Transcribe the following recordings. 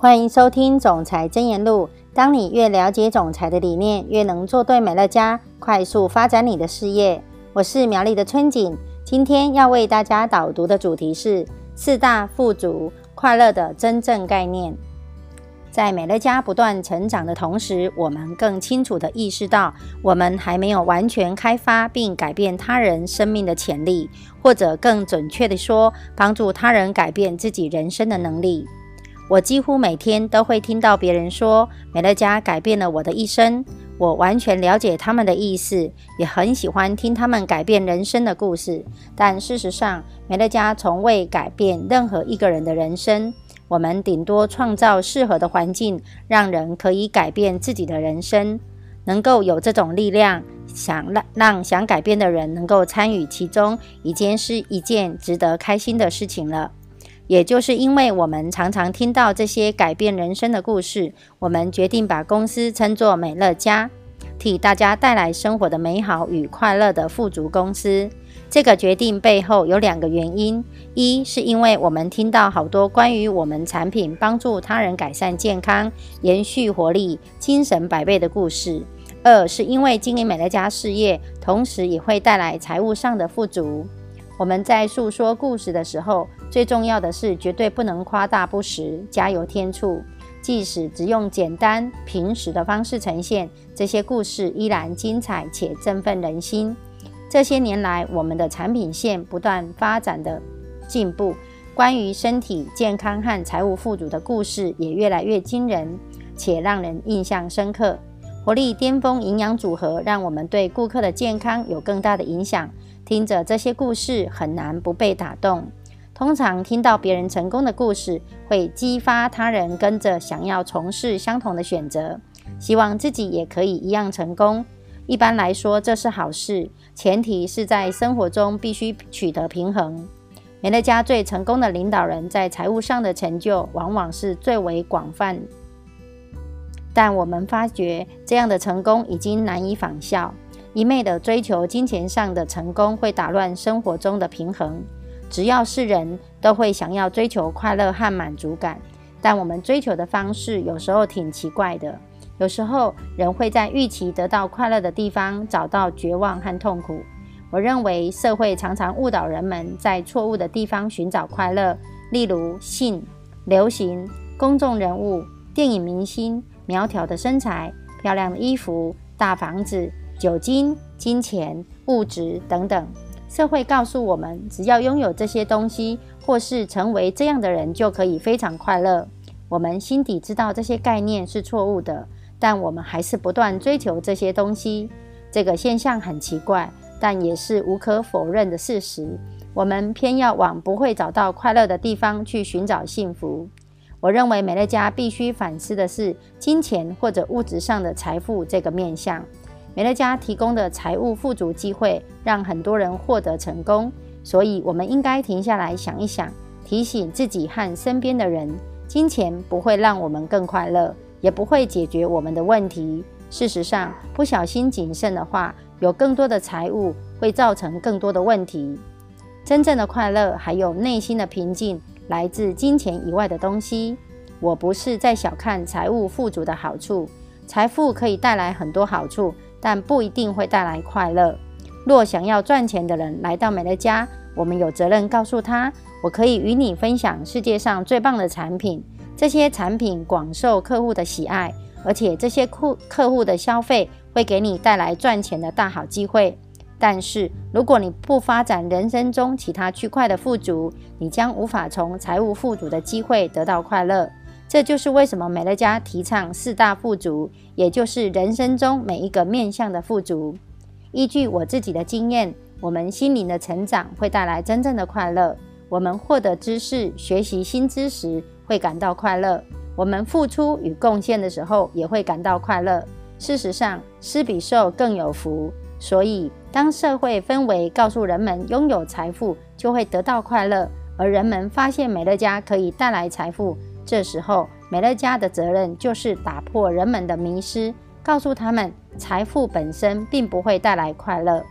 欢迎收听《总裁真言录》。当你越了解总裁的理念，越能做对美乐家，快速发展你的事业。我是苗栗的春景，今天要为大家导读的主题是四大富足快乐的真正概念。在美乐家不断成长的同时，我们更清楚地意识到，我们还没有完全开发并改变他人生命的潜力，或者更准确地说，帮助他人改变自己人生的能力。我几乎每天都会听到别人说：“美乐家改变了我的一生。”我完全了解他们的意思，也很喜欢听他们改变人生的故事。但事实上，美乐家从未改变任何一个人的人生。我们顶多创造适合的环境，让人可以改变自己的人生。能够有这种力量，想让让想改变的人能够参与其中，已经是一件值得开心的事情了。也就是因为我们常常听到这些改变人生的故事，我们决定把公司称作美乐家，替大家带来生活的美好与快乐的富足公司。这个决定背后有两个原因：一是因为我们听到好多关于我们产品帮助他人改善健康、延续活力、精神百倍的故事；二是因为经营美乐家事业，同时也会带来财务上的富足。我们在诉说故事的时候，最重要的是绝对不能夸大不实、加油添醋。即使只用简单平实的方式呈现，这些故事依然精彩且振奋人心。这些年来，我们的产品线不断发展的进步，关于身体健康和财务富足的故事也越来越惊人，且让人印象深刻。活力巅峰营养组合让我们对顾客的健康有更大的影响。听着这些故事，很难不被打动。通常听到别人成功的故事，会激发他人跟着想要从事相同的选择，希望自己也可以一样成功。一般来说，这是好事，前提是在生活中必须取得平衡。美乐家最成功的领导人在财务上的成就，往往是最为广泛，但我们发觉这样的成功已经难以仿效。一昧的追求金钱上的成功，会打乱生活中的平衡。只要是人都会想要追求快乐和满足感，但我们追求的方式有时候挺奇怪的。有时候人会在预期得到快乐的地方找到绝望和痛苦。我认为社会常常误导人们在错误的地方寻找快乐，例如性、流行、公众人物、电影明星、苗条的身材、漂亮的衣服、大房子。酒精、金钱、物质等等，社会告诉我们，只要拥有这些东西，或是成为这样的人，就可以非常快乐。我们心底知道这些概念是错误的，但我们还是不断追求这些东西。这个现象很奇怪，但也是无可否认的事实。我们偏要往不会找到快乐的地方去寻找幸福。我认为美乐家必须反思的是金钱或者物质上的财富这个面向。美乐家提供的财务富足机会，让很多人获得成功，所以我们应该停下来想一想，提醒自己和身边的人：金钱不会让我们更快乐，也不会解决我们的问题。事实上，不小心谨慎的话，有更多的财物会造成更多的问题。真正的快乐，还有内心的平静，来自金钱以外的东西。我不是在小看财务富足的好处，财富可以带来很多好处。但不一定会带来快乐。若想要赚钱的人来到美乐家，我们有责任告诉他：我可以与你分享世界上最棒的产品，这些产品广受客户的喜爱，而且这些客客户的消费会给你带来赚钱的大好机会。但是，如果你不发展人生中其他区块的富足，你将无法从财务富足的机会得到快乐。这就是为什么美乐家提倡四大富足，也就是人生中每一个面向的富足。依据我自己的经验，我们心灵的成长会带来真正的快乐。我们获得知识、学习新知识会感到快乐。我们付出与贡献的时候也会感到快乐。事实上，施比受更有福。所以，当社会氛围告诉人们拥有财富就会得到快乐，而人们发现美乐家可以带来财富。这时候，美乐家的责任就是打破人们的迷失，告诉他们财富本身并不会带来快乐。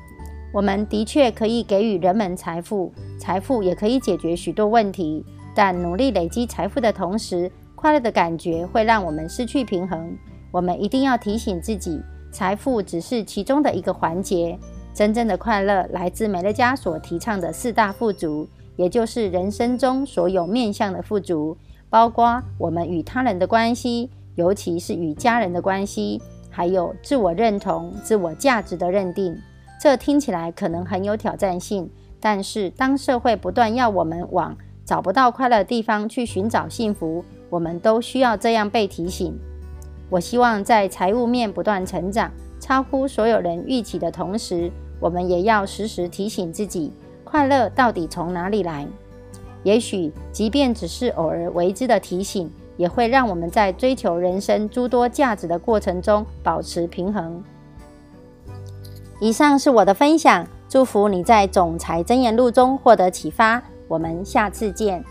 我们的确可以给予人们财富，财富也可以解决许多问题。但努力累积财富的同时，快乐的感觉会让我们失去平衡。我们一定要提醒自己，财富只是其中的一个环节，真正的快乐来自美乐家所提倡的四大富足，也就是人生中所有面向的富足，包括我们与他人的关系，尤其是与家人的关系，还有自我认同、自我价值的认定。这听起来可能很有挑战性，但是当社会不断要我们往找不到快乐的地方去寻找幸福，我们都需要这样被提醒。我希望在财务面不断成长，超乎所有人预期的同时，我们也要时时提醒自己，快乐到底从哪里来？也许，即便只是偶尔为之的提醒，也会让我们在追求人生诸多价值的过程中保持平衡。以上是我的分享，祝福你在《总裁箴言录》中获得启发。我们下次见。